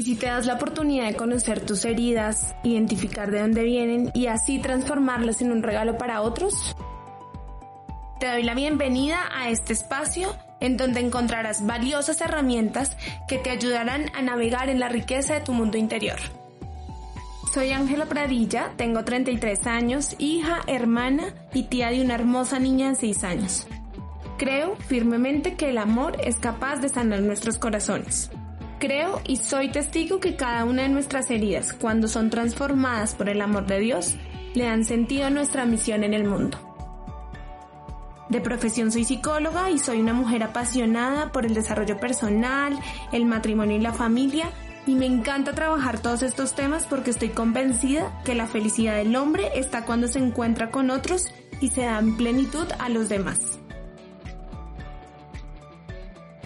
¿Y si te das la oportunidad de conocer tus heridas, identificar de dónde vienen y así transformarlas en un regalo para otros? Te doy la bienvenida a este espacio en donde encontrarás valiosas herramientas que te ayudarán a navegar en la riqueza de tu mundo interior. Soy Ángela Pradilla, tengo 33 años, hija, hermana y tía de una hermosa niña de 6 años. Creo firmemente que el amor es capaz de sanar nuestros corazones. Creo y soy testigo que cada una de nuestras heridas, cuando son transformadas por el amor de Dios, le dan sentido a nuestra misión en el mundo. De profesión soy psicóloga y soy una mujer apasionada por el desarrollo personal, el matrimonio y la familia, y me encanta trabajar todos estos temas porque estoy convencida que la felicidad del hombre está cuando se encuentra con otros y se da en plenitud a los demás.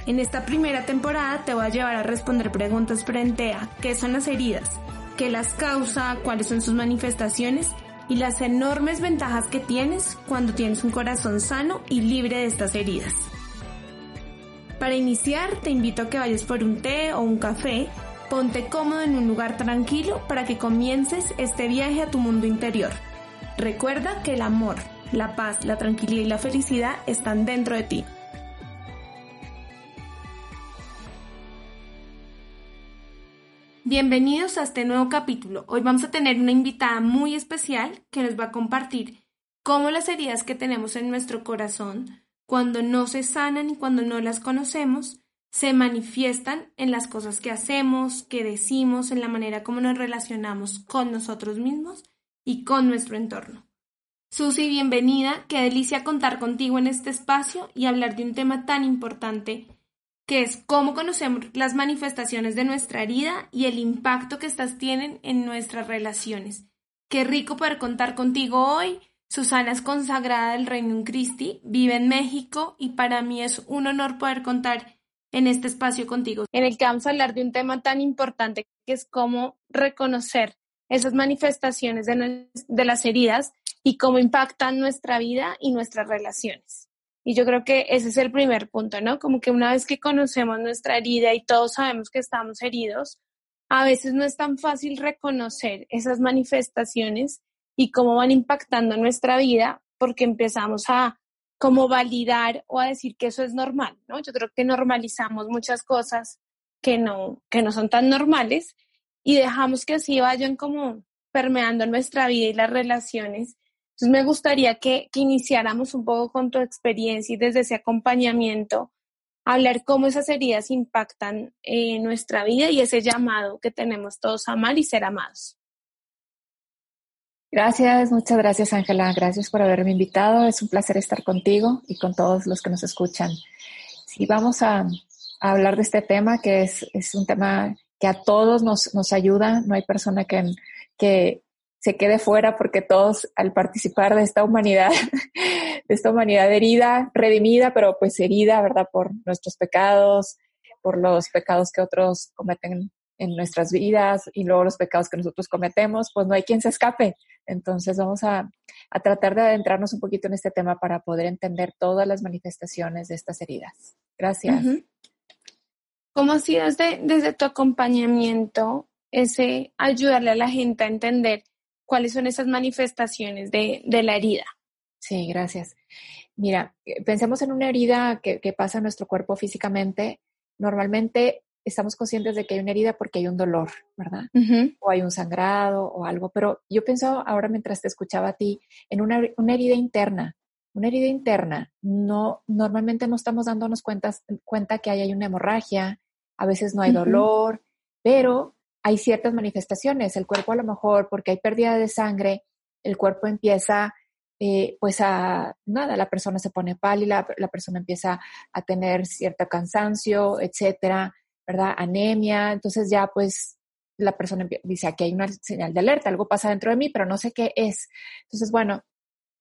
En esta primera temporada te voy a llevar a responder preguntas frente a qué son las heridas, qué las causa, cuáles son sus manifestaciones y las enormes ventajas que tienes cuando tienes un corazón sano y libre de estas heridas. Para iniciar, te invito a que vayas por un té o un café, ponte cómodo en un lugar tranquilo para que comiences este viaje a tu mundo interior. Recuerda que el amor, la paz, la tranquilidad y la felicidad están dentro de ti. Bienvenidos a este nuevo capítulo. Hoy vamos a tener una invitada muy especial que nos va a compartir cómo las heridas que tenemos en nuestro corazón, cuando no se sanan y cuando no las conocemos, se manifiestan en las cosas que hacemos, que decimos, en la manera como nos relacionamos con nosotros mismos y con nuestro entorno. Susi, bienvenida. Qué delicia contar contigo en este espacio y hablar de un tema tan importante que es cómo conocemos las manifestaciones de nuestra herida y el impacto que estas tienen en nuestras relaciones. Qué rico poder contar contigo hoy. Susana es consagrada del Reino Christi, vive en México y para mí es un honor poder contar en este espacio contigo, en el que vamos a hablar de un tema tan importante que es cómo reconocer esas manifestaciones de, de las heridas y cómo impactan nuestra vida y nuestras relaciones. Y yo creo que ese es el primer punto, ¿no? Como que una vez que conocemos nuestra herida y todos sabemos que estamos heridos, a veces no es tan fácil reconocer esas manifestaciones y cómo van impactando nuestra vida porque empezamos a como validar o a decir que eso es normal, ¿no? Yo creo que normalizamos muchas cosas que no, que no son tan normales y dejamos que así vayan como permeando nuestra vida y las relaciones entonces me gustaría que, iniciáramos un poco con tu experiencia y desde ese acompañamiento, hablar cómo esas heridas impactan en nuestra vida y ese llamado que tenemos todos a amar y ser amados. Gracias, muchas gracias Ángela, gracias por haberme invitado, es un placer estar contigo y con todos los que nos escuchan. Sí, vamos a, hablar de este tema que es, un tema que a todos nos, nos ayuda, no hay persona que se quede fuera porque todos al participar de esta humanidad, de esta humanidad herida, redimida, pero pues herida, ¿verdad? Por nuestros pecados, por los pecados que otros cometen en nuestras vidas y luego los pecados que nosotros cometemos, pues no hay quien se escape. Entonces vamos a, a tratar de adentrarnos un poquito en este tema para poder entender todas las manifestaciones de estas heridas. Gracias. ¿Cómo ha sido desde, desde tu acompañamiento ese ayudarle a la gente a entender cuáles son esas manifestaciones de, la herida. Sí, gracias. Mira, eh, pensemos en una herida que, pasa en nuestro cuerpo físicamente. Normalmente estamos conscientes de que hay una herida porque hay un dolor, ¿verdad? O hay un sangrado o algo, pero yo pienso ahora mientras te escuchaba a ti en una, herida interna. Una herida interna, no, normalmente no estamos dándonos cuenta, cuenta que hay, una hemorragia, a veces no hay dolor, pero hay ciertas manifestaciones. El cuerpo a lo mejor, porque hay pérdida de sangre, el cuerpo empieza eh, pues a nada, la persona se pone pálida, la persona empieza a tener cierto cansancio, etcétera, ¿verdad? Anemia, entonces ya pues la persona dice, aquí hay una señal de alerta, algo pasa dentro de mí, pero no sé qué es. Entonces, bueno,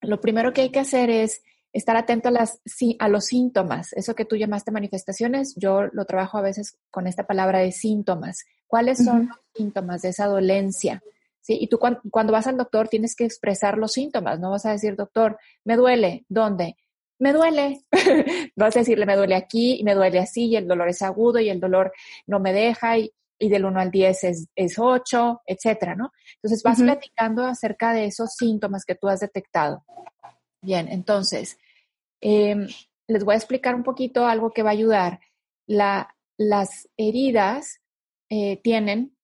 lo primero que hay que hacer es estar atento a, las, a los síntomas. Eso que tú llamaste manifestaciones, yo lo trabajo a veces con esta palabra de síntomas. ¿Cuáles son los síntomas de esa dolencia? ¿Sí? Y tú cuando, vas al doctor tienes que expresar los síntomas, no vas a decir, doctor, me duele, ¿dónde? Me duele. vas a decirle, me duele aquí y me duele así y el dolor es agudo y el dolor no me deja y y del 1 al 10 es, es 8, etcétera, ¿no? Entonces vas platicando acerca de esos síntomas que tú has detectado. Bien, entonces, em, les voy a explicar un poquito algo que va a ayudar. La, las heridas eh, tienen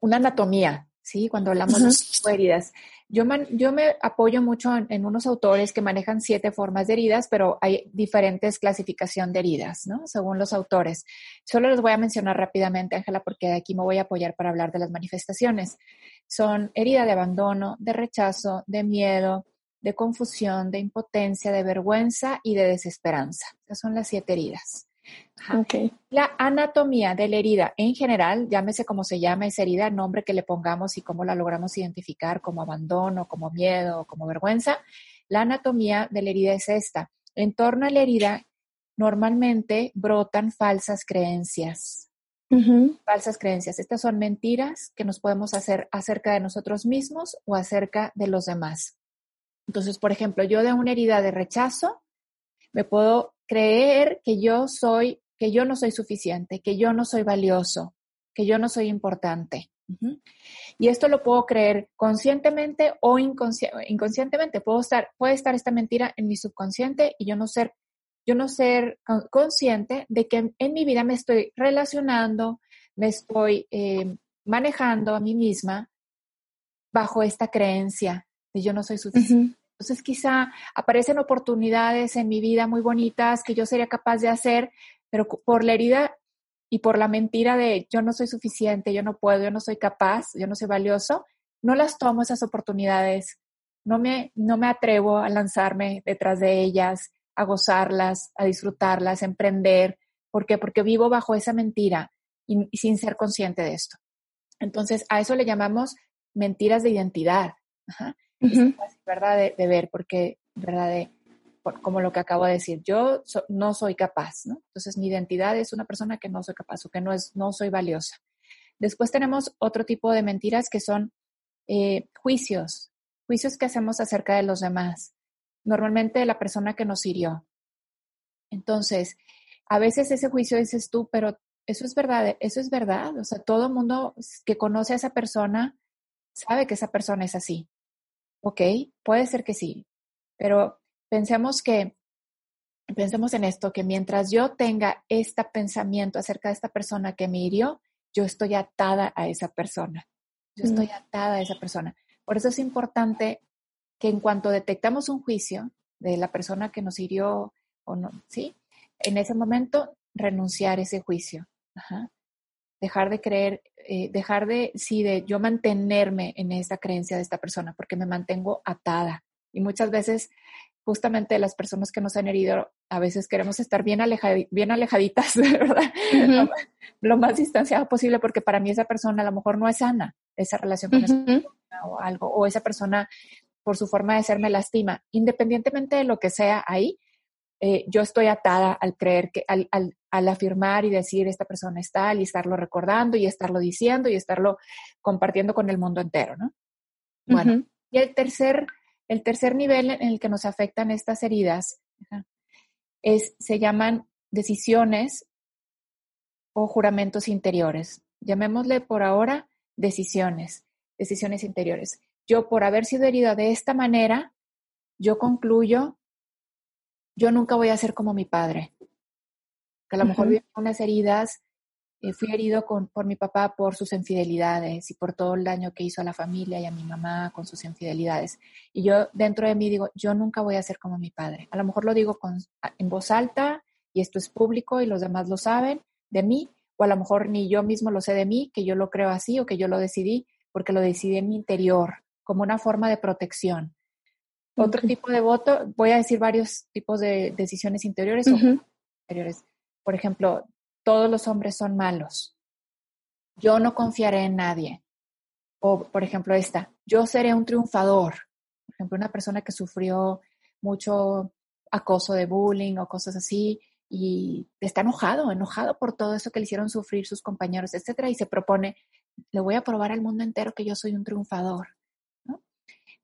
una anatomía, ¿sí? Cuando hablamos de heridas. Yo, yo me apoyo mucho en, unos autores que manejan siete formas de heridas, pero hay diferentes clasificación de heridas, ¿no? Según los autores. Solo les voy a mencionar rápidamente, Ángela, porque de aquí me voy a apoyar para hablar de las manifestaciones. Son herida de abandono, de rechazo, de miedo, de confusión, de impotencia, de vergüenza y de desesperanza. Esas son las siete heridas. La anatomía de la herida en general, llámese como se llama esa herida, nombre que le pongamos y cómo la logramos identificar como abandono, como miedo, como vergüenza. La anatomía de la herida es esta. En torno a la herida normalmente brotan falsas creencias. Falsas creencias. Estas son mentiras que nos podemos hacer acerca de nosotros mismos o acerca de los demás. Entonces, por ejemplo, yo de una herida de rechazo me puedo creer que yo soy, que yo no soy suficiente, que yo no soy valioso, que yo no soy importante. Y esto lo puedo creer conscientemente o inconscientemente. Puedo estar, puede estar esta mentira en mi subconsciente y yo no ser, yo no ser consciente de que en, mi vida me estoy relacionando, me estoy eh, manejando a mí misma bajo esta creencia de yo no soy suficiente. Entonces quizá aparecen oportunidades en mi vida muy bonitas que yo sería capaz de hacer, pero por la herida y por la mentira de yo no soy suficiente, yo no puedo, yo no soy capaz, yo no soy valioso, no las tomo esas oportunidades, no me, no me atrevo a lanzarme detrás de ellas, a gozarlas, a disfrutarlas, a emprender. ¿Por qué? Porque vivo bajo esa mentira y, sin ser consciente de esto. Entonces, a eso le llamamos mentiras de identidad. Ajá es ¿verdad? De, ver, porque, ¿verdad? De, como lo que acabo de decir, yo no soy capaz, ¿no? Entonces mi identidad es una persona que no soy capaz o que no, es, no soy valiosa. Después tenemos otro tipo de mentiras que son eh, juicios, juicios que hacemos acerca de los demás, normalmente de la persona que nos hirió. Entonces, a veces ese juicio dices tú, pero eso es verdad, eso es verdad, o sea, todo el mundo que conoce a esa persona sabe que esa persona es así. Ok, puede ser que sí, pero pensemos que, pensemos en esto, que mientras yo tenga este pensamiento acerca de esta persona que me hirió, yo estoy atada a esa persona. Yo estoy mm. atada a esa persona. Por eso es importante que en cuanto detectamos un juicio de la persona que nos hirió o no, ¿sí? En ese momento renunciar a ese juicio. Ajá dejar de creer, eh, dejar de, sí, de yo mantenerme en esa creencia de esta persona, porque me mantengo atada. Y muchas veces, justamente las personas que nos han herido, a veces queremos estar bien, bien alejaditas, ¿verdad? lo, más distanciado posible, porque para mí esa persona a lo mejor no es sana, esa relación con esa persona o algo, o esa persona por su forma de ser me lastima. Independientemente de lo que sea ahí, eh, yo estoy atada al creer que, al, al, afirmar y decir esta persona es tal y estarlo recordando y estarlo diciendo y estarlo compartiendo con el mundo entero, ¿no? Bueno, y el tercer, el tercer nivel en el que nos afectan estas heridas es, se llaman decisiones o juramentos interiores. Llamémosle por ahora decisiones, decisiones interiores. Yo por haber sido herida de esta manera, yo concluyo yo nunca voy a ser como mi padre. Que a lo mejor vi unas heridas, eh, fui herido con, por mi papá por sus infidelidades y por todo el daño que hizo a la familia y a mi mamá con sus infidelidades. Y yo dentro de mí digo, yo nunca voy a ser como mi padre. A lo mejor lo digo con, en voz alta y esto es público y los demás lo saben de mí, o a lo mejor ni yo mismo lo sé de mí, que yo lo creo así o que yo lo decidí, porque lo decidí en mi interior, como una forma de protección. Otro tipo de voto, voy a decir varios tipos de decisiones interiores o exteriores. Por ejemplo, todos los hombres son malos. Yo no confiaré en nadie. O, por ejemplo, esta, yo seré un triunfador. Por ejemplo, una persona que sufrió mucho acoso de bullying o cosas así y está enojado, enojado por todo eso que le hicieron sufrir sus compañeros, etcétera, y se propone, le voy a probar al mundo entero que yo soy un triunfador.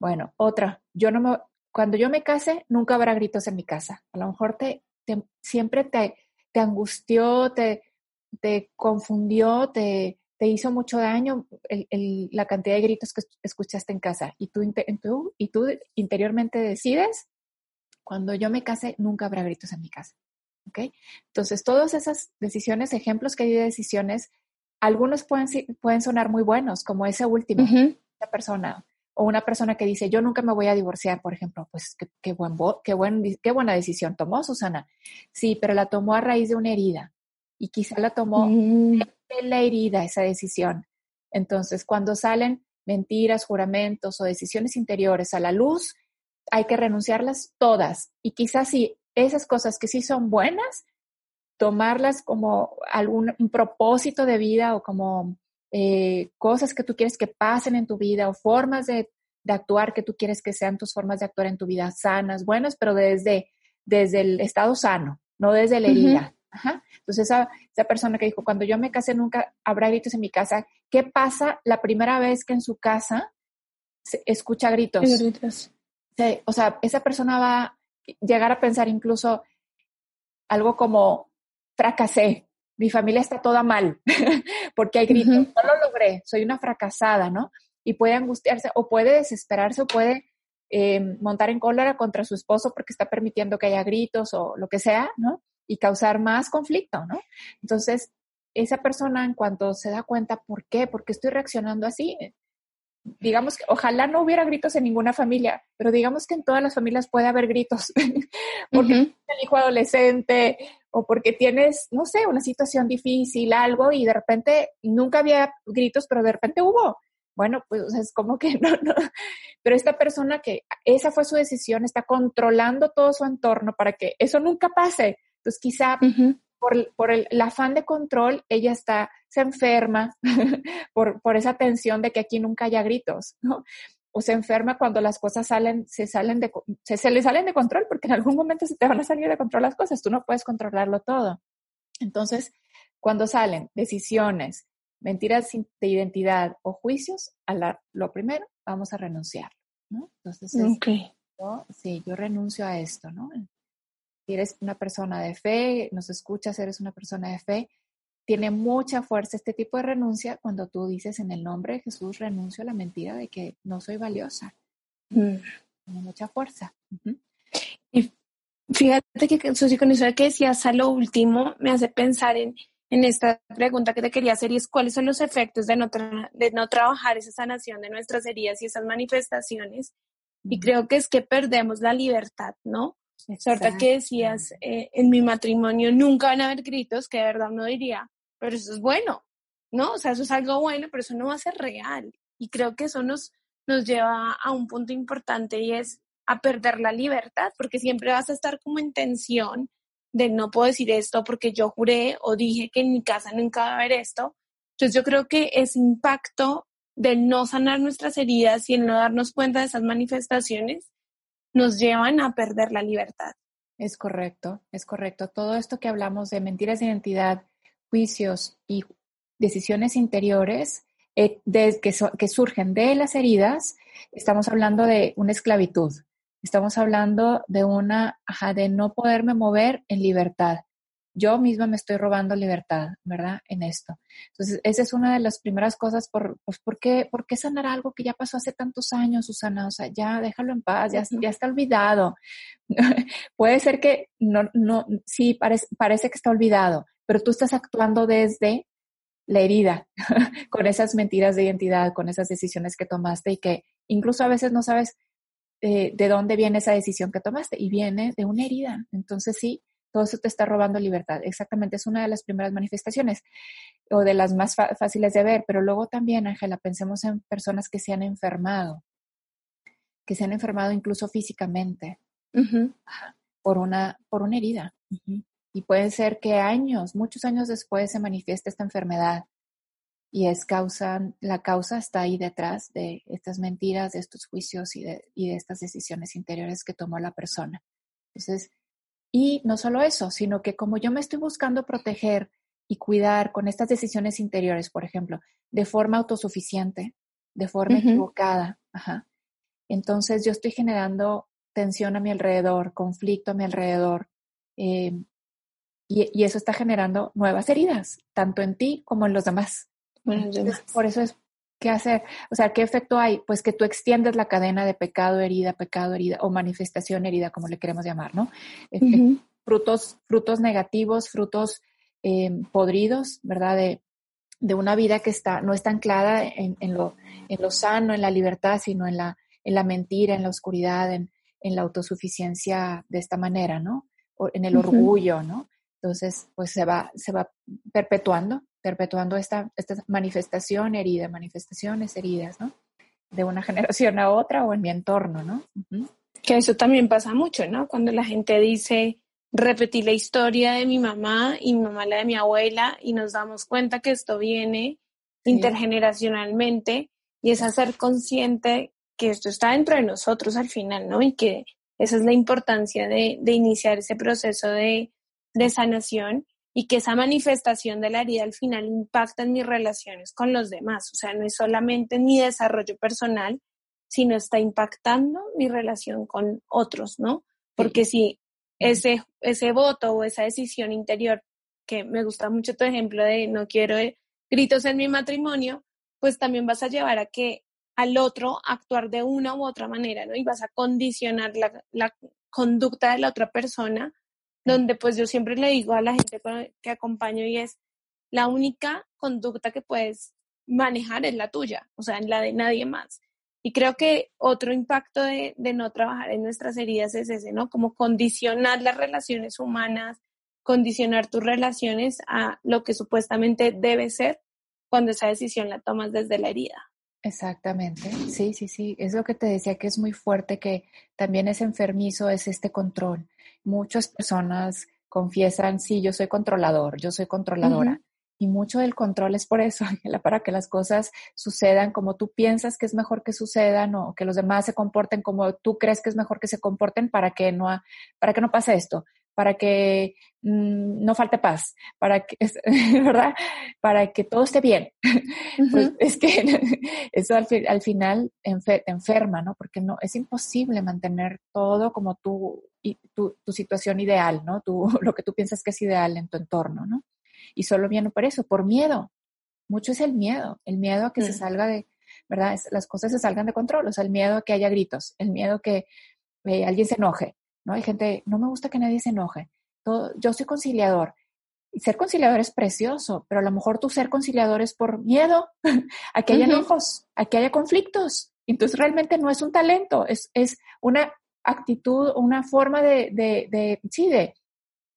Bueno, otra, yo no me, cuando yo me case, nunca habrá gritos en mi casa. A lo mejor te, siempre te, te angustió, te, te confundió, te, te hizo mucho daño la cantidad de gritos que escuchaste en casa y tú, tú, y tú interiormente decides, cuando yo me case, nunca habrá gritos en mi casa. ¿Ok? Entonces, todas esas decisiones, ejemplos que hay de decisiones, algunos pueden, pueden sonar muy buenos, como ese último, esa persona, o una persona que dice, yo nunca me voy a divorciar, por ejemplo, pues qué, qué, buen, qué, buen, qué buena decisión tomó Susana. Sí, pero la tomó a raíz de una herida y quizá la tomó mm. en la herida esa decisión. Entonces, cuando salen mentiras, juramentos o decisiones interiores a la luz, hay que renunciarlas todas. Y quizás si esas cosas que sí son buenas, tomarlas como algún propósito de vida o como eh, cosas que tú quieres que pasen en tu vida o formas de, de, actuar que tú quieres que sean tus formas de actuar en tu vida sanas, buenas, pero desde, desde el estado sano, no desde la herida. Entonces, esa, esa, persona que dijo, cuando yo me case nunca habrá gritos en mi casa, ¿qué pasa la primera vez que en su casa se escucha gritos? gritos. o sea, esa persona va a llegar a pensar incluso algo como, fracasé, mi familia está toda mal, porque hay gritos, no lo logré, soy una fracasada, ¿no? Y puede angustiarse o puede desesperarse o puede eh, montar en cólera contra su esposo porque está permitiendo que haya gritos o lo que sea, ¿no? y causar más conflicto, ¿no? Entonces, esa persona en cuanto se da cuenta, ¿por qué? ¿Por qué estoy reaccionando así? Digamos que ojalá no hubiera gritos en ninguna familia, pero digamos que en todas las familias puede haber gritos, porque el hijo adolescente o porque tienes, no sé, una situación difícil, algo, y de repente nunca había gritos, pero de repente hubo. Bueno, pues es como que no, no. Pero esta persona que esa fue su decisión, está controlando todo su entorno para que eso nunca pase. Entonces, quizá por, el, afán de control, ella está, se enferma por, por esa tensión de que aquí nunca haya gritos, ¿no? O se enferma cuando las cosas salen, se salen de, se, se le salen de control, porque en algún momento se te van a salir de control las cosas, tú no puedes controlarlo todo. Entonces, cuando salen decisiones, mentiras de identidad o juicios, a lo primero, vamos a renunciar, ¿no? Entonces, sí, yo renuncio a esto, ¿no? eres una persona de fe, nos escuchas, eres una persona de fe, tiene mucha fuerza este tipo de renuncia cuando tú dices en el nombre de Jesús renuncio a la mentira de que no soy valiosa. Mm. Tiene mucha fuerza. Y fíjate que Susi, con eso que decías a lo último, me hace pensar en, en esta pregunta que te quería hacer y es cuáles son los efectos de no, de no trabajar esa sanación de nuestras heridas y esas manifestaciones. Y creo que es que perdemos la libertad, ¿no? Suerte que decías, eh, en mi matrimonio nunca van a haber gritos, que de verdad no diría, pero eso es bueno, ¿no? O sea, eso es algo bueno, pero eso no va a ser real. Y creo que eso nos, nos lleva a un punto importante y es a perder la libertad, porque siempre vas a estar como en tensión de no puedo decir esto porque yo juré o dije que en mi casa nunca va a haber esto. Entonces yo creo que ese impacto de no sanar nuestras heridas y el no darnos cuenta de esas manifestaciones nos llevan a perder la libertad. Es correcto, es correcto. Todo esto que hablamos de mentiras de identidad, juicios y decisiones interiores eh, que, que surgen de las heridas, estamos hablando de una esclavitud. Estamos hablando de una, ajá, de no poderme mover en libertad yo misma me estoy robando libertad, ¿verdad? En esto. Entonces, esa es una de las primeras cosas por, pues, ¿por qué, ¿por qué sanar algo que ya pasó hace tantos años, Susana? O sea, ya déjalo en paz, ya, ya está olvidado. Puede ser que no, no, sí, parece, parece que está olvidado, pero tú estás actuando desde la herida, con esas mentiras de identidad, con esas decisiones que tomaste y que incluso a veces no sabes eh, de dónde viene esa decisión que tomaste y viene de una herida. Entonces sí, todo eso te está robando libertad. Exactamente, es una de las primeras manifestaciones o de las más fáciles de ver, pero luego también, Ángela, pensemos en personas que se han enfermado, que se han enfermado incluso físicamente por, una, por una herida. Y puede ser que años, muchos años después se manifieste esta enfermedad y es causa, la causa está ahí detrás de estas mentiras, de estos juicios y de, y de estas decisiones interiores que tomó la persona. Entonces, y no solo eso, sino que como yo me estoy buscando proteger y cuidar con estas decisiones interiores, por ejemplo, de forma autosuficiente, de forma equivocada, entonces yo estoy generando tensión a mi alrededor, conflicto a mi alrededor, em, y, eso está generando nuevas heridas, tanto en ti como en los demás. por eso es, ¿qué hacer? O sea, ¿qué efecto hay? Pues que tú extiendes la cadena de pecado, herida, pecado, herida, o manifestación, herida, como le queremos llamar, ¿no? Frutos, frutos negativos, frutos em, podridos, ¿verdad? De, de, una vida que está, no está anclada en, en, lo, en lo sano, en la libertad, sino en la, en la mentira, en la oscuridad, en, en la autosuficiencia de esta manera, ¿no? O en el orgullo, ¿no? Entonces, pues se va, se va perpetuando, perpetuando esta, esta manifestación herida, manifestaciones heridas, ¿no? De una generación a otra o en mi entorno, ¿no? Que eso también pasa mucho, ¿no? Cuando la gente dice, repetí la historia de mi mamá y mi mamá la de mi abuela y nos damos cuenta que esto viene intergeneracionalmente y es hacer consciente que esto está dentro de nosotros al final, ¿no? Y que esa es la importancia de, de iniciar ese proceso de, de sanación y que esa manifestación de la herida al final impacta en mis relaciones con los demás. O sea, no es solamente en mi desarrollo personal, sino está impactando mi relación con otros, ¿no? Porque si ese, ese voto o esa decisión interior, que me gusta mucho tu ejemplo de no quiero gritos en mi matrimonio, pues también vas a llevar a que al otro actuar de una u otra manera, ¿no? Y vas a condicionar la, conducta de la otra persona, donde pues yo siempre le digo a la gente que acompaño y es, la única conducta que puedes manejar es la tuya, o sea, la de nadie más. Y creo que otro impacto de, no trabajar en nuestras heridas es ese, ¿no? Como condicionar las relaciones humanas, condicionar tus relaciones a lo que supuestamente debe ser cuando esa decisión la tomas desde la herida. Exactamente, sí, sí, sí. Es lo que te decía que es muy fuerte, que también es enfermizo, es este control. Muchas personas confiesan, sí, yo soy controlador, yo soy controladora. Y mucho del control es por eso, para que las cosas sucedan como tú piensas que es mejor que sucedan o que los demás se comporten como tú crees que es mejor que se comporten para que no, para que no pase esto para que mm, no falte paz, para que, ¿verdad? Para que todo esté bien. Pues es que eso al, al final te enferma, ¿no? Porque no, es imposible mantener todo como tu, tu, tu situación ideal, ¿no? Tu, lo que tú piensas que es ideal en tu entorno, ¿no? Y solo viene por eso, por miedo. Mucho es el miedo, el miedo a que se mm. salga de, ¿verdad? las cosas se salgan de control, o sea, el miedo a que haya gritos, el miedo a que eh, alguien se enoje, ¿no? Hay gente, no me gusta que nadie se enoje. Todo, yo soy conciliador. Y ser conciliador es precioso, pero a lo mejor tu ser conciliador es por miedo a que haya enojos, a que haya conflictos. Entonces realmente no es un talento, es, es una actitud, una forma de, de, de sí, de,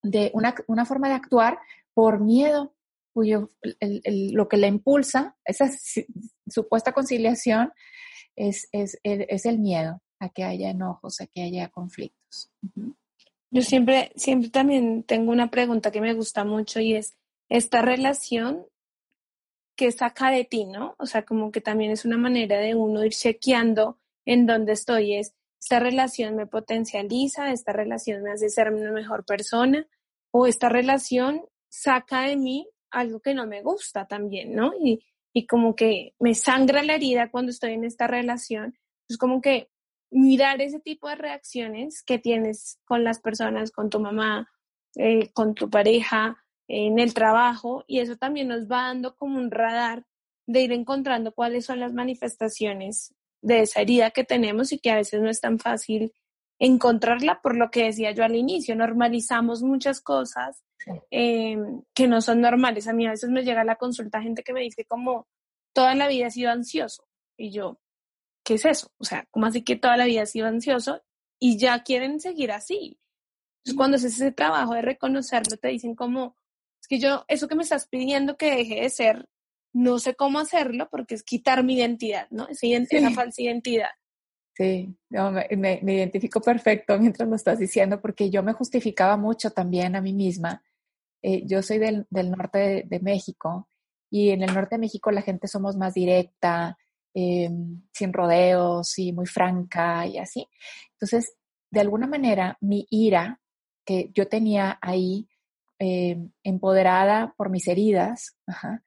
de una, una, forma de actuar por miedo, cuyo el, el, lo que le impulsa, esa supuesta conciliación, es, es, es el miedo a que haya enojos, a que haya conflictos. Yo siempre, siempre también tengo una pregunta que me gusta mucho y es esta relación que saca de ti, ¿no? O sea, como que también es una manera de uno ir chequeando en dónde estoy. Es, esta relación me potencializa, esta relación me hace ser una mejor persona o esta relación saca de mí algo que no me gusta también, ¿no? Y, y como que me sangra la herida cuando estoy en esta relación. Es como que mirar ese tipo de reacciones que tienes con las personas, con tu mamá, eh, con tu pareja, en el trabajo, y eso también nos va dando como un radar de ir encontrando cuáles son las manifestaciones de esa herida que tenemos y que a veces no es tan fácil encontrarla, por lo que decía yo al inicio, normalizamos muchas cosas em, que no son normales. A mí a veces me llega a la consulta gente que me dice como toda la vida he sido ansioso y yo, ¿qué es eso? O sea, ¿cómo así que toda la vida ha sido ansioso y ya quieren seguir así? Entonces, cuando haces ese trabajo de reconocerlo, te dicen como, es que yo, eso que me estás pidiendo que deje de ser, no sé cómo hacerlo porque es quitar mi identidad, ¿no? Esa, esa falsa identidad. Sí, me, identifico perfecto mientras lo estás diciendo porque yo me justificaba mucho también a mí misma. Eh, yo soy del, del norte de, de, México y en el norte de México la gente somos más directa, eh, sin rodeos y muy franca y así. Entonces, de alguna manera, mi ira que yo tenía ahí, eh, empoderada por mis heridas,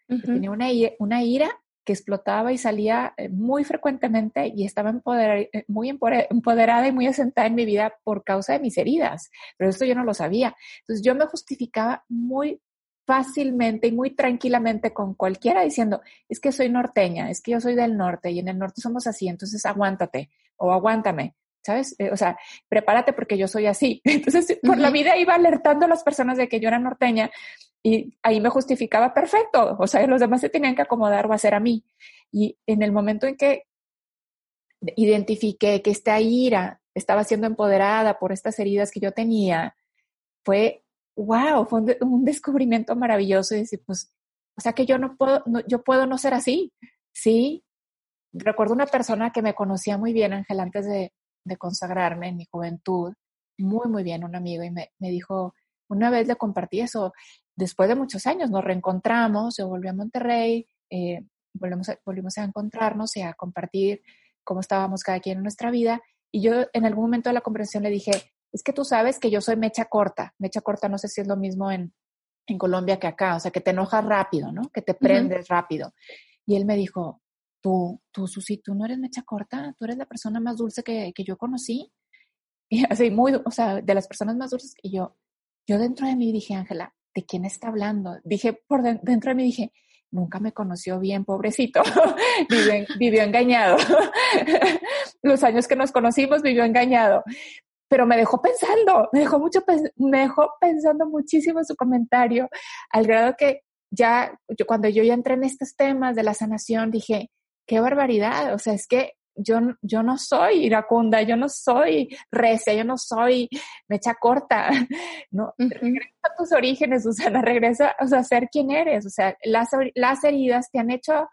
tenía una, una ira que explotaba y salía eh, muy frecuentemente y estaba muy empoderada y muy asentada en mi vida por causa de mis heridas, pero esto yo no lo sabía. Entonces yo me justificaba muy fácilmente y muy tranquilamente con cualquiera diciendo, es que soy norteña, es que yo soy del norte y en el norte somos así, entonces aguántate o aguántame, ¿sabes? Eh, o sea, prepárate porque yo soy así. Entonces, por la vida iba alertando a las personas de que yo era norteña y ahí me justificaba perfecto, o sea, los demás se tenían que acomodar o hacer a mí. Y en el momento en que identifiqué que esta ira estaba siendo empoderada por estas heridas que yo tenía, fue, wow, fue un, descubrimiento maravilloso y decir, pues, o sea que yo no puedo, yo puedo no ser así, ¿sí? Recuerdo una persona que me conocía muy bien, Ángel, antes de, consagrarme en mi juventud, muy, muy bien, un amigo, y me, dijo, una vez le compartí eso, después de muchos años nos reencontramos, yo volví a Monterrey, eh, volvimos, a, encontrarnos y a compartir cómo estábamos cada quien en nuestra vida, y yo en algún momento de la conversación le dije, es que tú sabes que yo soy mecha corta. Mecha corta no sé si es lo mismo en, en Colombia que acá, o sea, que te enojas rápido, ¿no? Que te prendes rápido. Y él me dijo, tú, tú, Susi, tú no eres mecha corta, tú eres la persona más dulce que, que yo conocí. Y así, muy, o sea, de las personas más dulces. Y yo, yo dentro de mí dije, Ángela, ¿de quién está hablando? Dije, por dentro de mí dije, nunca me conoció bien, pobrecito, vivió, engañado. Los años que nos conocimos vivió engañado. Pero me dejó pensando, me dejó mucho, me dejó pensando muchísimo su comentario, al grado que ya, yo, cuando yo ya entré en estos temas de la sanación, dije, qué barbaridad, o sea, es que yo, yo no soy iracunda, yo no soy recia, yo no soy mecha corta, ¿no? Regresa a tus orígenes, Susana, regresa o sea, a ser quien eres, o sea, las, las heridas te han hecho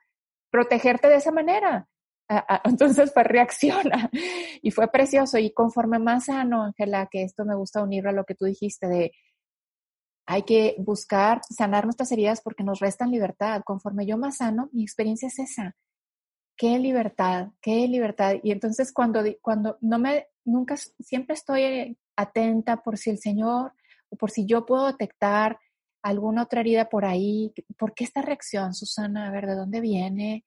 protegerte de esa manera. Entonces, pues reacciona. Y fue precioso. Y conforme más sano, Ángela, que esto me gusta unirlo a lo que tú dijiste de hay que buscar sanar nuestras heridas porque nos restan libertad. Conforme yo más sano, mi experiencia es esa qué libertad, qué libertad. Y entonces cuando, cuando no me, nunca, siempre estoy atenta por si el Señor o por si yo puedo detectar alguna otra herida por ahí. ¿Por qué esta reacción, Susana? A ver, ¿de dónde viene?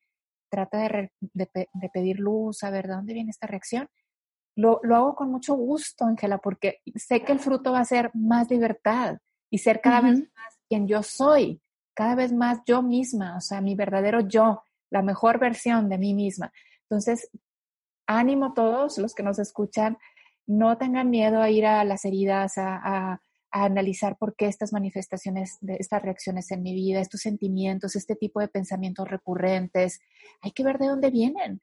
Trata de, de, pedir luz, a ver, ¿de dónde viene esta reacción? Lo, lo hago con mucho gusto, Ángela, porque sé que el fruto va a ser más libertad y ser cada vez más quien yo soy, cada vez más yo misma, o sea, mi verdadero yo, la mejor versión de mí misma. Entonces, ánimo a todos los que nos escuchan, no tengan miedo a ir a las heridas, a, analizar por qué estas manifestaciones, estas reacciones en mi vida, estos sentimientos, este tipo de pensamientos recurrentes, hay que ver de dónde vienen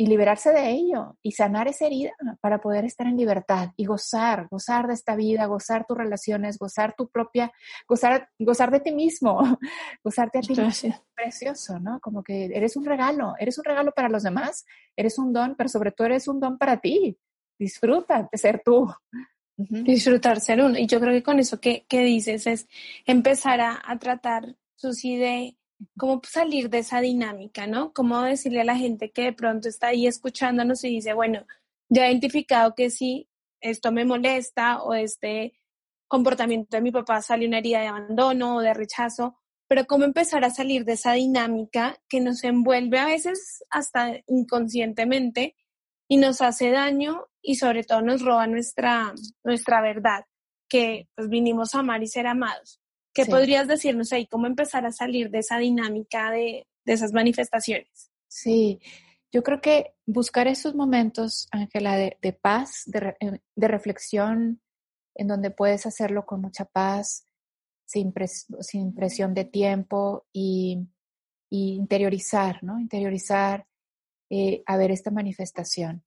y liberarse de ello y sanar esa herida para poder estar en libertad y gozar, gozar de esta vida, gozar tus relaciones, gozar tu propia, gozar, gozar de ti mismo, gozarte a ti mismo. Precioso, ¿no? Como que eres un regalo, eres un regalo para los demás, eres un don, pero sobre todo eres un don para ti. Disfruta de ser tú. Disfrutar ser uno. Y yo creo que con eso que, dices es empezar a, a tratar, Susi, de cómo salir de esa dinámica, ¿no? Cómo decirle a la gente que de pronto está ahí escuchándonos y dice, bueno, ya he identificado que sí, esto me molesta o este comportamiento de mi papá sale una herida de abandono o de rechazo, pero cómo empezar a salir de esa dinámica que nos envuelve a veces hasta inconscientemente y nos hace daño y sobre todo nos roba nuestra, nuestra verdad, que pues vinimos a amar y ser amados. ¿Qué podrías decirnos ahí? ¿Cómo empezar a salir de esa dinámica de, esas manifestaciones? Sí, yo creo que buscar esos momentos, Ángela, de, paz, eh, de, reflexión, en donde puedes hacerlo con mucha paz, sin, sin presión de tiempo y, interiorizar, ¿no? Interiorizar eh, a ver esta manifestación,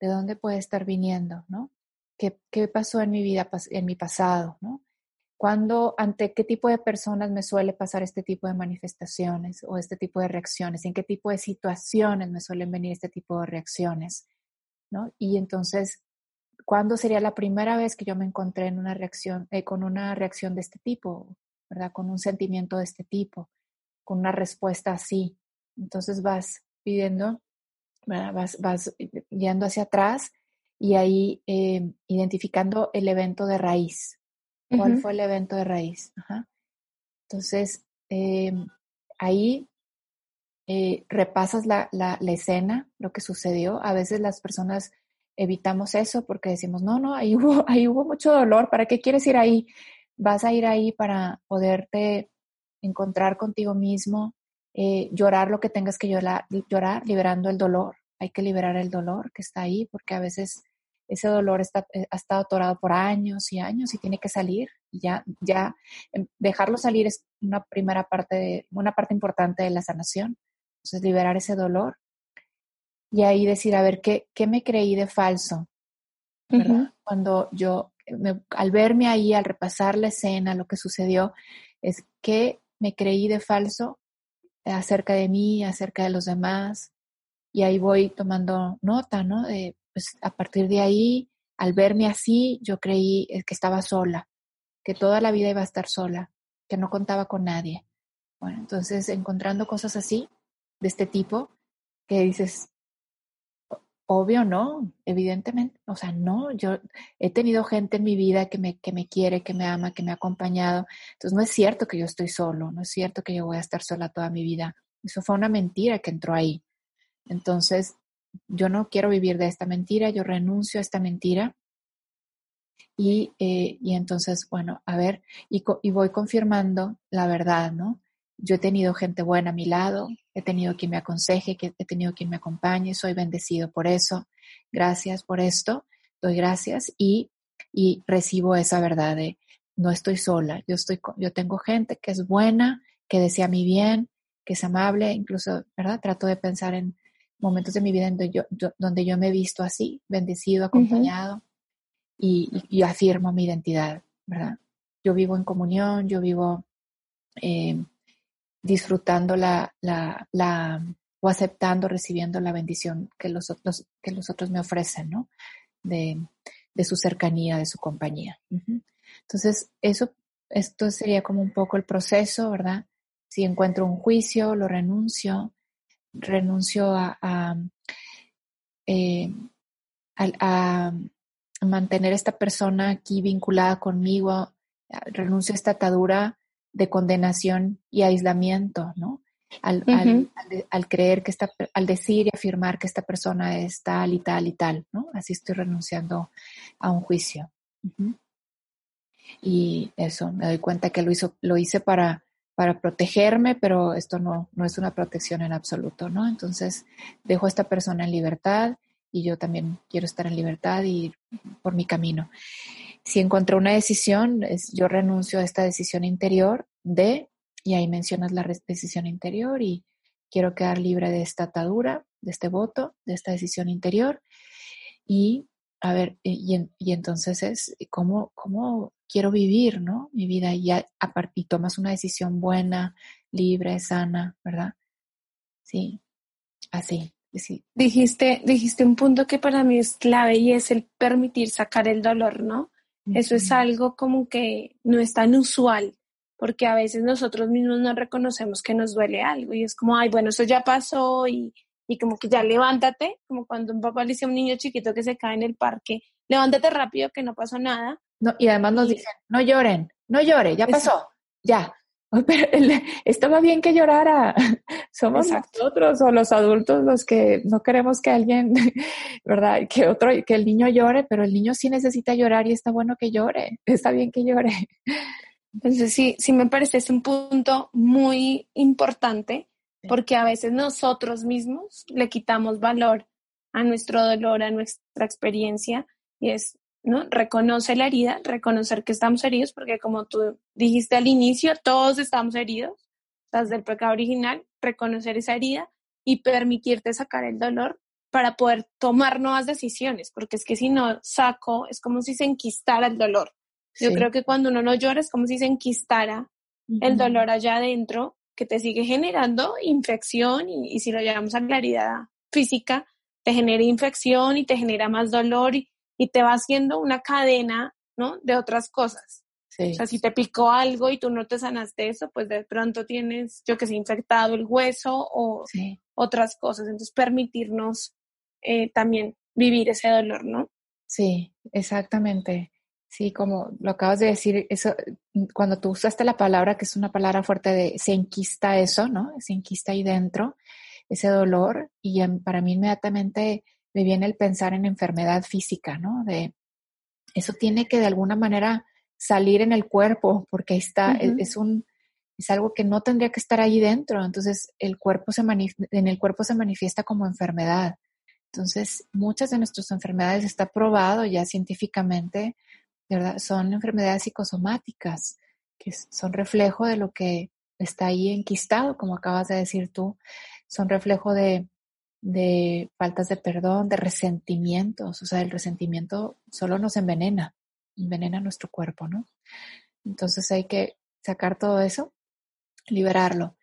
de dónde puede estar viniendo, ¿no? ¿Qué, qué pasó en mi vida, en mi pasado, ¿no? ¿Cuándo, ante qué tipo de personas me suele pasar este tipo de manifestaciones o este tipo de reacciones? ¿En qué tipo de situaciones me suelen venir este tipo de reacciones? ¿no? Y entonces, ¿cuándo sería la primera vez que yo me encontré en una reacción, eh, con una reacción de este tipo, ¿verdad? Con un sentimiento de este tipo, con una respuesta así. Entonces vas pidiendo, Vas, vas yendo hacia atrás y ahí eh, identificando el evento de raíz, ¿Cuál fue el evento de raíz? Entonces, em, ahí eh, repasas la, la, escena, lo que sucedió. A veces las personas evitamos eso porque decimos, no, no, ahí hubo, ahí hubo mucho dolor, ¿para qué quieres ir ahí? vas a ir ahí para poderte encontrar contigo mismo, eh, llorar lo que tengas que llorar, llorar, liberando el dolor. Hay que liberar el dolor que está ahí porque a veces ese dolor está, eh, ha estado atorado por años y años y tiene que salir. Y ya, ya em, dejarlo salir es una primera parte, una parte importante de la sanación. Entonces, liberar ese dolor y ahí decir, a ver, ¿qué, qué me creí de falso? Cuando yo, al verme ahí, al repasar la escena, lo que sucedió, es que me creí de falso acerca de mí, acerca de los demás. Y ahí voy tomando nota, ¿no? Pues a partir de ahí, al verme así, yo creí eh, que estaba sola, que toda la vida iba a estar sola, que no contaba con nadie. Bueno, entonces encontrando cosas así, de este tipo, que dices, obvio no, evidentemente, o sea, no, yo he tenido gente en mi vida que me, que me quiere, que me ama, que me ha acompañado, entonces no es cierto que yo estoy solo, no es cierto que yo voy a estar sola toda mi vida, eso fue una mentira que entró ahí. Entonces, yo no quiero vivir de esta mentira, yo renuncio a esta mentira. Y, eh, y entonces, bueno, a ver, y, y, voy confirmando la verdad, ¿no? Yo he tenido gente buena a mi lado, he tenido quien me aconseje, que he tenido quien me acompañe, soy bendecido por eso, gracias por esto, doy gracias y, y recibo esa verdad de no estoy sola, yo, estoy, yo tengo gente que es buena, que desea mi bien, que es amable, incluso, ¿verdad? Trato de pensar en momentos de mi vida donde yo, donde yo me he visto así, bendecido, acompañado, y, afirmo mi identidad, ¿verdad? Yo vivo en comunión, yo vivo eh, disfrutando la, la, la, o aceptando, recibiendo la bendición que los otros, que los otros me ofrecen, ¿no? De, de su cercanía, de su compañía. Entonces, eso, esto sería como un poco el proceso, ¿verdad? Si encuentro un juicio, lo renuncio, renuncio a, eh, a, mantener esta persona aquí vinculada conmigo, renuncio a esta atadura de condenación y aislamiento, ¿no? Al, al, creer que está, al decir y afirmar que esta persona es tal y tal y tal, ¿no? Así estoy renunciando a un juicio. Y eso, me doy cuenta que lo, hizo, lo hice para para protegerme, pero esto no, no es una protección en absoluto, ¿no? Entonces, dejo a esta persona en libertad y yo también quiero estar en libertad y ir por mi camino. Si encontré una decisión, es, yo renuncio a esta decisión interior de, y ahí mencionas la decisión interior y quiero quedar libre de esta atadura, de este voto, de esta decisión interior. Y, a ver, y, y entonces es, ¿cómo, cómo quiero vivir, ¿no? Mi vida y, ya, y tomas una decisión buena, libre, sana, ¿verdad? Sí, así. Sí. Dijiste, dijiste un punto que para mí es clave y es el permitir sacar el dolor, ¿no? Eso es algo como que no es tan usual, porque a veces nosotros mismos no reconocemos que nos duele algo y es como, ay, bueno, eso ya pasó y, y como que ya levántate, como cuando un papá le dice a un niño chiquito que se cae en el parque, levántate rápido que no pasó nada no, y además nos dicen, no lloren, no llore, ya pasó, ya. estaba bien que llorara. Somos nosotros o los adultos los que no queremos que alguien, ¿verdad? Que otro, que el niño llore, pero el niño sí necesita llorar y está bueno que llore, está bien que llore. Entonces sí, sí me parece es un punto muy importante porque a veces nosotros mismos le quitamos valor a nuestro dolor, a nuestra experiencia y es ¿no? Reconoce la herida, reconocer que estamos heridos, porque como tú dijiste al inicio, todos estamos heridos, desde el pecado original, reconocer esa herida y permitirte sacar el dolor para poder tomar nuevas decisiones, porque es que si no saco, es como si se enquistara el dolor. Yo creo que cuando uno no llora es como si se enquistara el dolor allá adentro, que te sigue generando infección y, y si lo llevamos a la herida física, te genera infección y te genera más dolor y, y te va haciendo una cadena, ¿no? De otras cosas. O sea, si te picó algo y tú no te sanaste eso, pues de pronto tienes, yo que sé, infectado el hueso o otras cosas. Entonces, permitirnos eh, también vivir ese dolor, ¿no? Sí, exactamente. Sí, como lo acabas de decir, eso, cuando tú usaste la palabra, que es una palabra fuerte de se enquista eso, ¿no? Se enquista ahí dentro, ese dolor, y para mí inmediatamente me viene el pensar en enfermedad física, ¿no? De eso tiene que de alguna manera salir en el cuerpo, porque está, e, es, un, es algo que no tendría que estar ahí dentro. Entonces, el cuerpo se en el cuerpo se manifiesta como enfermedad. Entonces, muchas de nuestras enfermedades está probado ya científicamente, ¿verdad? Son enfermedades psicosomáticas, que son reflejo de lo que está ahí enquistado, como acabas de decir tú. Son reflejo de, de faltas de perdón, de resentimientos. O sea, el resentimiento solo nos envenena, envenena nuestro cuerpo, ¿no? Entonces hay que sacar todo eso, liberarlo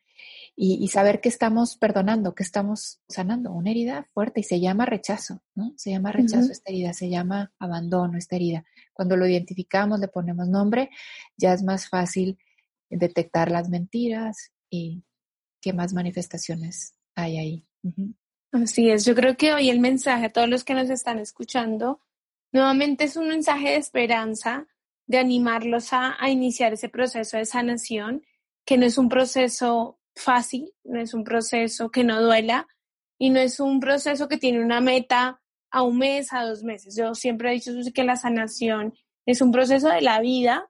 y, saber que estamos perdonando, que estamos sanando una herida fuerte y se llama rechazo, ¿no? Se llama rechazo esta herida, se llama abandono esta herida. Cuando lo identificamos, le ponemos nombre, ya es más fácil detectar las mentiras y qué más manifestaciones hay ahí. Así es, yo creo que hoy el mensaje a todos los que nos están escuchando, nuevamente es un mensaje de esperanza, de animarlos a, a iniciar ese proceso de sanación, que no es un proceso fácil, no es un proceso que no duela y no es un proceso que tiene una meta a un mes, a dos meses. Yo siempre he dicho que la sanación es un proceso de la vida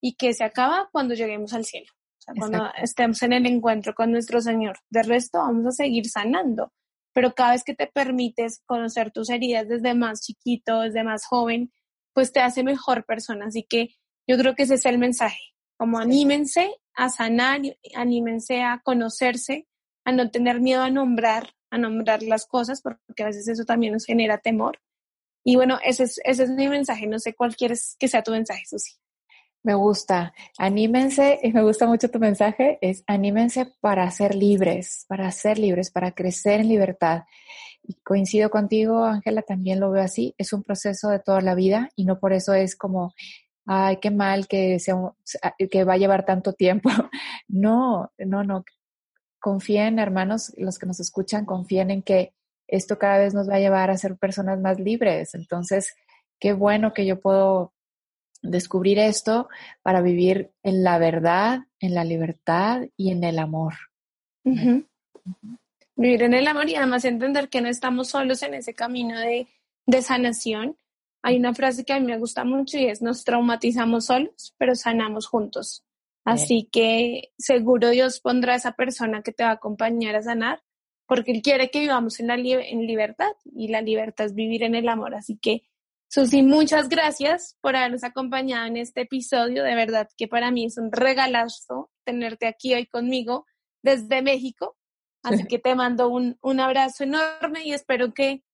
y que se acaba cuando lleguemos al cielo, o sea, cuando estemos en el encuentro con nuestro Señor. De resto, vamos a seguir sanando, pero cada vez que te permites conocer tus heridas desde más chiquito, desde más joven, pues te hace mejor persona. Así que yo creo que ese es el mensaje, como anímense a sanar, anímense a conocerse, a no tener miedo a nombrar, a nombrar las cosas, porque a veces eso también nos genera temor. Y bueno, ese es, ese es mi mensaje. No sé cuál quieres que sea tu mensaje, Susi. Me gusta. Anímense, y me gusta mucho tu mensaje, es anímense para ser libres, para ser libres, para crecer en libertad. Y coincido contigo, Ángela, también lo veo así. Es un proceso de toda la vida y no por eso es como ay, qué mal que, sea, que va a llevar tanto tiempo. No, no, no. Confíen, hermanos, los que nos escuchan, confíen en que esto cada vez nos va a llevar a ser personas más libres. Entonces, qué bueno que yo puedo descubrir esto para vivir en la verdad, en la libertad y en el amor. Vivir en el amor y además entender que no estamos solos en ese camino de, de sanación hay una frase que a mí me gusta mucho y es nos traumatizamos solos, pero sanamos juntos. Así que seguro Dios pondrá a esa persona que te va a acompañar a sanar, porque Él quiere que vivamos en, la en libertad y la libertad es vivir en el amor. Así que, Susi, muchas gracias por habernos acompañado en este episodio. De verdad que para mí es un regalazo tenerte aquí hoy conmigo desde México. Así que te mando un, un abrazo enorme y espero que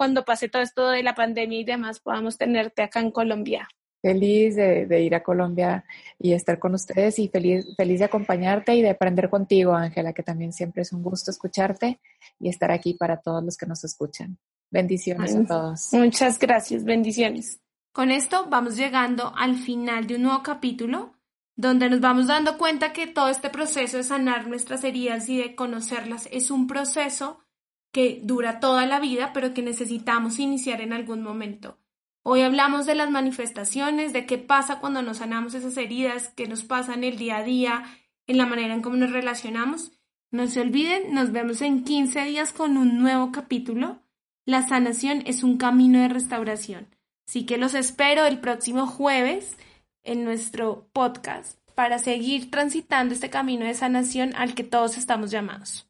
cuando pase todo esto de la pandemia y demás, podamos tenerte acá en Colombia. Feliz de, ir a Colombia y estar con ustedes y feliz, feliz de acompañarte y de aprender contigo, Ángela, que también siempre es un gusto escucharte y estar aquí para todos los que nos escuchan. Bendiciones a todos. Muchas gracias, bendiciones. Con esto vamos llegando al final de un nuevo capítulo donde nos vamos dando cuenta que todo este proceso de sanar nuestras heridas y de conocerlas es un proceso que dura toda la vida, pero que necesitamos iniciar en algún momento. Hoy hablamos de las manifestaciones, de qué pasa cuando nos sanamos esas heridas, qué nos pasa en el día a día, en la manera en cómo nos relacionamos. No se olviden, nos vemos en 15 días con un nuevo capítulo. La sanación es un camino de restauración. Así que los espero el próximo jueves en nuestro podcast para seguir transitando este camino de sanación al que todos estamos llamados.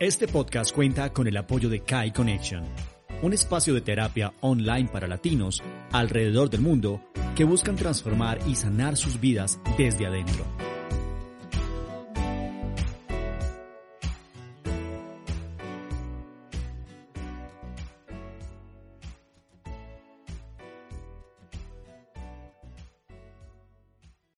Este podcast cuenta con el apoyo de Kai Connection, un espacio de terapia online para latinos alrededor del mundo que buscan transformar y sanar sus vidas desde adentro.